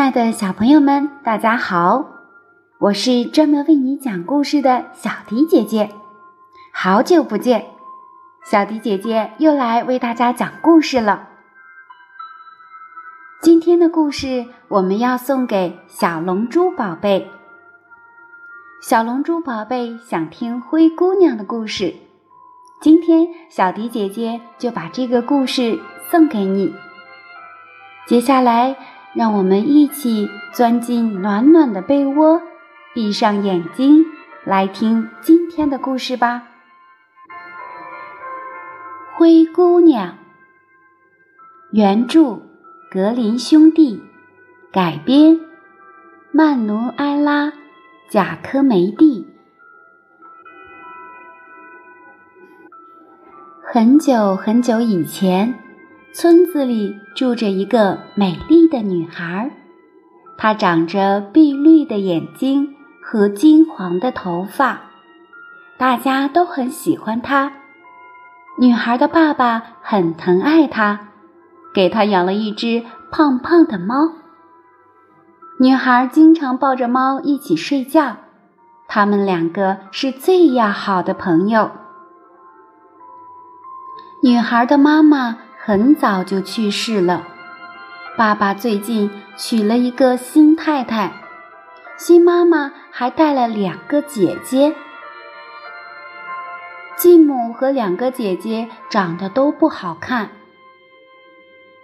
亲爱的小朋友们，大家好！我是专门为你讲故事的小迪姐姐。好久不见，小迪姐姐又来为大家讲故事了。今天的故事我们要送给小龙珠宝贝。小龙珠宝贝想听灰姑娘的故事，今天小迪姐姐就把这个故事送给你。接下来。让我们一起钻进暖暖的被窝，闭上眼睛，来听今天的故事吧。灰姑娘，原著格林兄弟，改编曼努埃拉·贾科梅蒂。很久很久以前。村子里住着一个美丽的女孩，她长着碧绿的眼睛和金黄的头发，大家都很喜欢她。女孩的爸爸很疼爱她，给她养了一只胖胖的猫。女孩经常抱着猫一起睡觉，他们两个是最要好的朋友。女孩的妈妈。很早就去世了。爸爸最近娶了一个新太太，新妈妈还带了两个姐姐。继母和两个姐姐长得都不好看，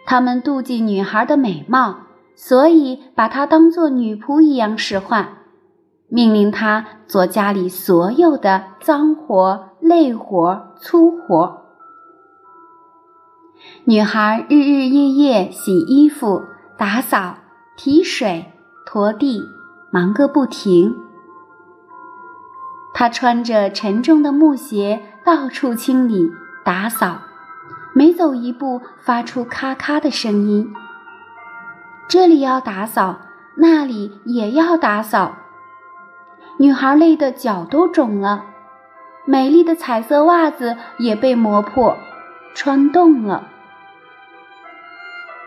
他们妒忌女孩的美貌，所以把她当做女仆一样使唤，命令她做家里所有的脏活、累活、粗活。女孩日日夜夜洗衣服、打扫、提水、拖地，忙个不停。她穿着沉重的木鞋，到处清理、打扫，每走一步发出咔咔的声音。这里要打扫，那里也要打扫。女孩累得脚都肿了，美丽的彩色袜子也被磨破、穿洞了。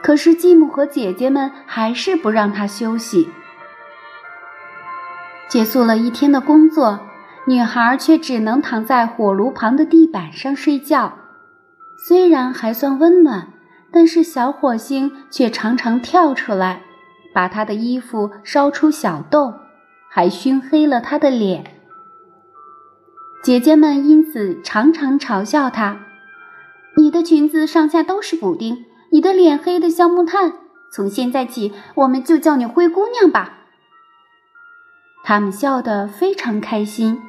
可是继母和姐姐们还是不让她休息。结束了一天的工作，女孩却只能躺在火炉旁的地板上睡觉。虽然还算温暖，但是小火星却常常跳出来，把她的衣服烧出小洞，还熏黑了她的脸。姐姐们因此常常嘲笑她：“你的裙子上下都是补丁。”你的脸黑的像木炭，从现在起，我们就叫你灰姑娘吧。他们笑得非常开心。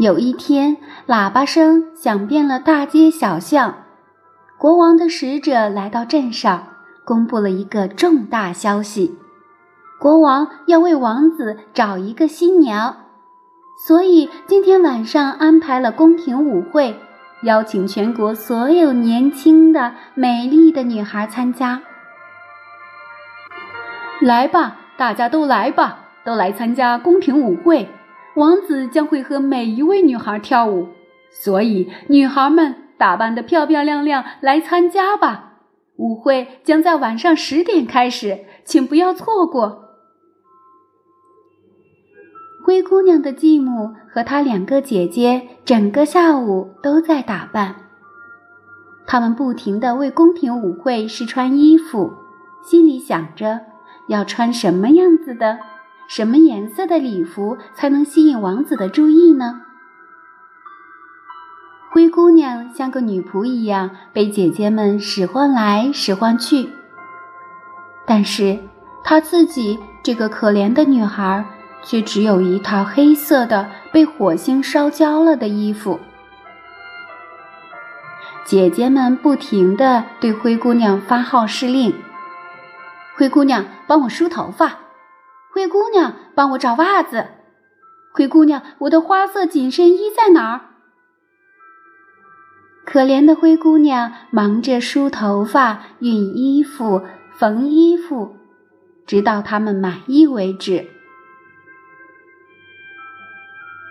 有一天，喇叭声响遍了大街小巷，国王的使者来到镇上，公布了一个重大消息：国王要为王子找一个新娘，所以今天晚上安排了宫廷舞会。邀请全国所有年轻的、美丽的女孩参加。来吧，大家都来吧，都来参加宫廷舞会。王子将会和每一位女孩跳舞，所以女孩们打扮的漂漂亮亮来参加吧。舞会将在晚上十点开始，请不要错过。灰姑娘的继母和她两个姐姐整个下午都在打扮，她们不停地为宫廷舞会试穿衣服，心里想着要穿什么样子的、什么颜色的礼服才能吸引王子的注意呢？灰姑娘像个女仆一样被姐姐们使唤来使唤去，但是她自己这个可怜的女孩。却只有一套黑色的、被火星烧焦了的衣服。姐姐们不停地对灰姑娘发号施令：“灰姑娘，帮我梳头发；灰姑娘，帮我找袜子；灰姑娘，我的花色紧身衣在哪儿？”可怜的灰姑娘忙着梳头发、熨衣服、缝衣服，直到他们满意为止。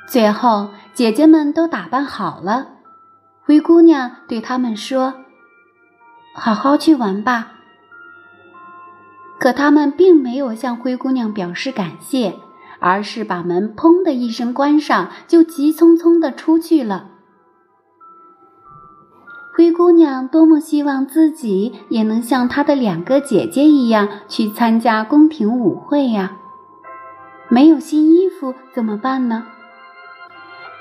最后，姐姐们都打扮好了。灰姑娘对他们说：“好好去玩吧。”可他们并没有向灰姑娘表示感谢，而是把门“砰”的一声关上，就急匆匆地出去了。灰姑娘多么希望自己也能像她的两个姐姐一样去参加宫廷舞会呀！没有新衣服怎么办呢？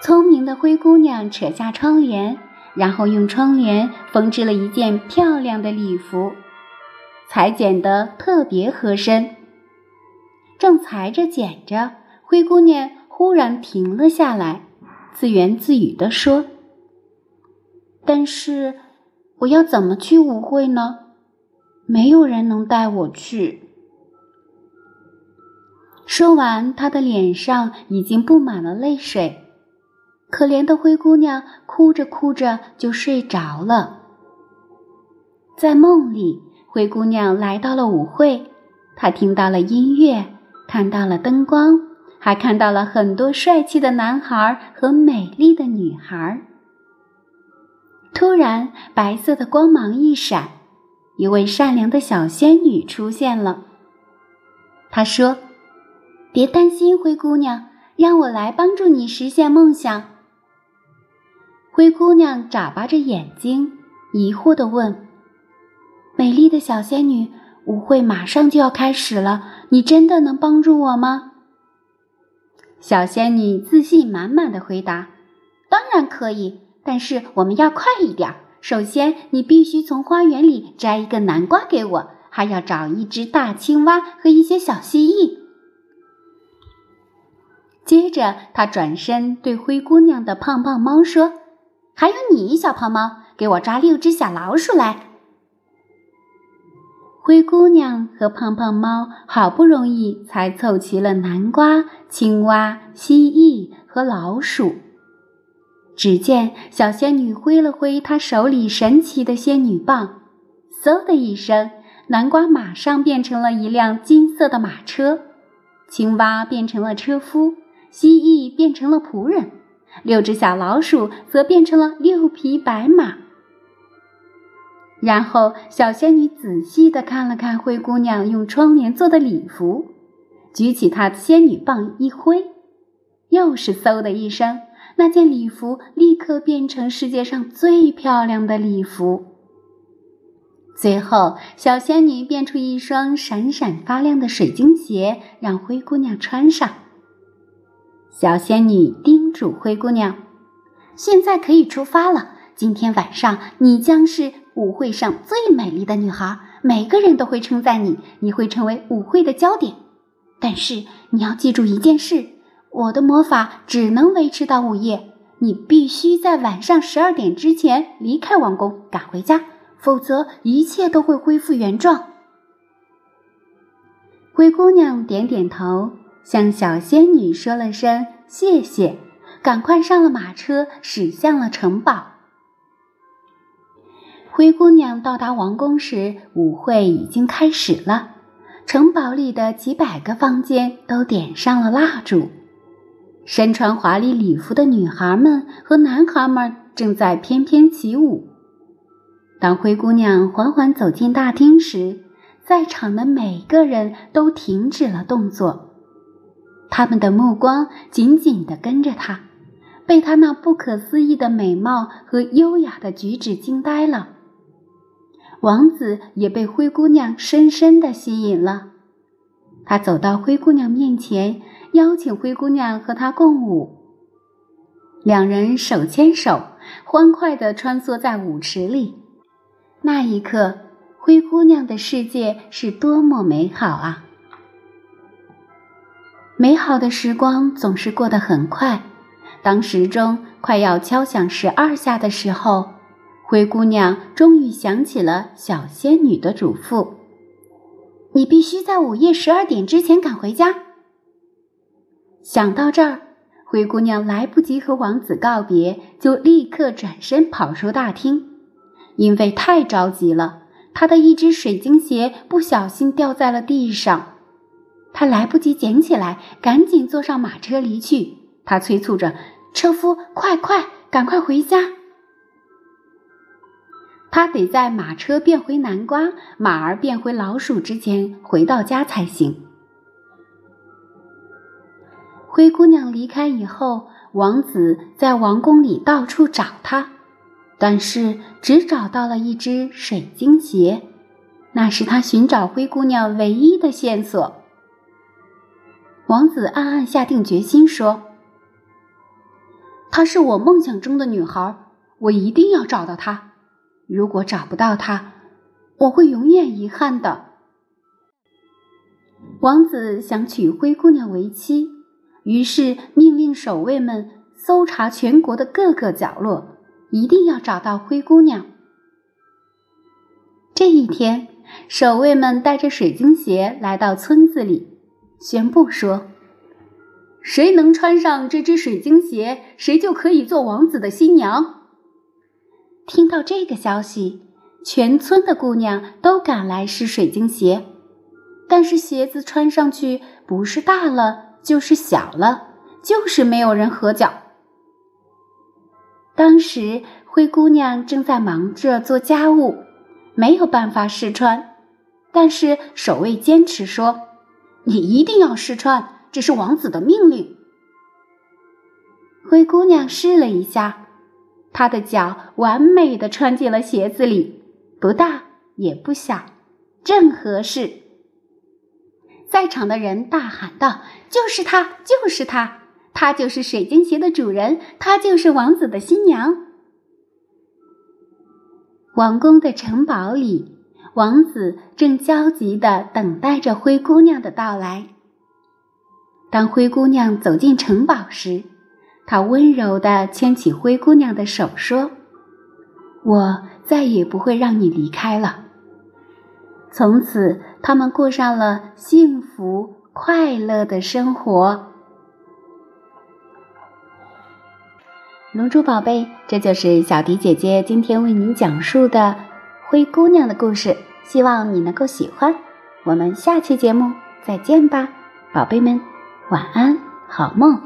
聪明的灰姑娘扯下窗帘，然后用窗帘缝制了一件漂亮的礼服，裁剪得特别合身。正裁着剪着，灰姑娘忽然停了下来，自言自语地说。但是，我要怎么去舞会呢？没有人能带我去。说完，她的脸上已经布满了泪水。可怜的灰姑娘哭着哭着就睡着了。在梦里，灰姑娘来到了舞会，她听到了音乐，看到了灯光，还看到了很多帅气的男孩和美丽的女孩。突然，白色的光芒一闪，一位善良的小仙女出现了。她说：“别担心，灰姑娘，让我来帮助你实现梦想。”灰姑娘眨巴着眼睛，疑惑地问：“美丽的小仙女，舞会马上就要开始了，你真的能帮助我吗？”小仙女自信满满的回答：“当然可以。”但是我们要快一点。首先，你必须从花园里摘一个南瓜给我，还要找一只大青蛙和一些小蜥蜴。接着，他转身对灰姑娘的胖胖猫说：“还有你，小胖猫，给我抓六只小老鼠来。”灰姑娘和胖胖猫好不容易才凑齐了南瓜、青蛙、蜥蜴和老鼠。只见小仙女挥了挥她手里神奇的仙女棒，嗖的一声，南瓜马上变成了一辆金色的马车，青蛙变成了车夫，蜥蜴变成了仆人，六只小老鼠则变成了六匹白马。然后，小仙女仔细地看了看灰姑娘用窗帘做的礼服，举起她的仙女棒一挥，又是嗖的一声。那件礼服立刻变成世界上最漂亮的礼服。最后，小仙女变出一双闪闪发亮的水晶鞋，让灰姑娘穿上。小仙女叮主灰姑娘：“现在可以出发了。今天晚上，你将是舞会上最美丽的女孩，每个人都会称赞你，你会成为舞会的焦点。但是，你要记住一件事。”我的魔法只能维持到午夜，你必须在晚上十二点之前离开王宫，赶回家，否则一切都会恢复原状。灰姑娘点点头，向小仙女说了声谢谢，赶快上了马车，驶向了城堡。灰姑娘到达王宫时，舞会已经开始了，城堡里的几百个房间都点上了蜡烛。身穿华丽礼服的女孩们和男孩们正在翩翩起舞。当灰姑娘缓缓走进大厅时，在场的每个人都停止了动作，他们的目光紧紧地跟着她，被她那不可思议的美貌和优雅的举止惊呆了。王子也被灰姑娘深深地吸引了，他走到灰姑娘面前。邀请灰姑娘和他共舞，两人手牵手，欢快地穿梭在舞池里。那一刻，灰姑娘的世界是多么美好啊！美好的时光总是过得很快。当时钟快要敲响十二下的时候，灰姑娘终于想起了小仙女的嘱咐：“你必须在午夜十二点之前赶回家。”想到这儿，灰姑娘来不及和王子告别，就立刻转身跑出大厅。因为太着急了，她的一只水晶鞋不小心掉在了地上。她来不及捡起来，赶紧坐上马车离去。她催促着车夫：“快快，赶快回家！”他得在马车变回南瓜、马儿变回老鼠之前回到家才行。灰姑娘离开以后，王子在王宫里到处找她，但是只找到了一只水晶鞋，那是他寻找灰姑娘唯一的线索。王子暗暗下定决心说：“她是我梦想中的女孩，我一定要找到她。如果找不到她，我会永远遗憾的。”王子想娶灰姑娘为妻。于是命令守卫们搜查全国的各个角落，一定要找到灰姑娘。这一天，守卫们带着水晶鞋来到村子里，宣布说：“谁能穿上这只水晶鞋，谁就可以做王子的新娘。”听到这个消息，全村的姑娘都赶来试水晶鞋，但是鞋子穿上去不是大了。就是小了，就是没有人合脚。当时灰姑娘正在忙着做家务，没有办法试穿。但是守卫坚持说：“你一定要试穿，这是王子的命令。”灰姑娘试了一下，她的脚完美的穿进了鞋子里，不大也不小，正合适。在场的人大喊道：“就是他，就是他，他就是水晶鞋的主人，他就是王子的新娘。”王宫的城堡里，王子正焦急的等待着灰姑娘的到来。当灰姑娘走进城堡时，他温柔地牵起灰姑娘的手，说：“我再也不会让你离开了。”从此，他们过上了幸福快乐的生活。龙珠宝贝，这就是小迪姐姐今天为您讲述的灰姑娘的故事，希望你能够喜欢。我们下期节目再见吧，宝贝们，晚安，好梦。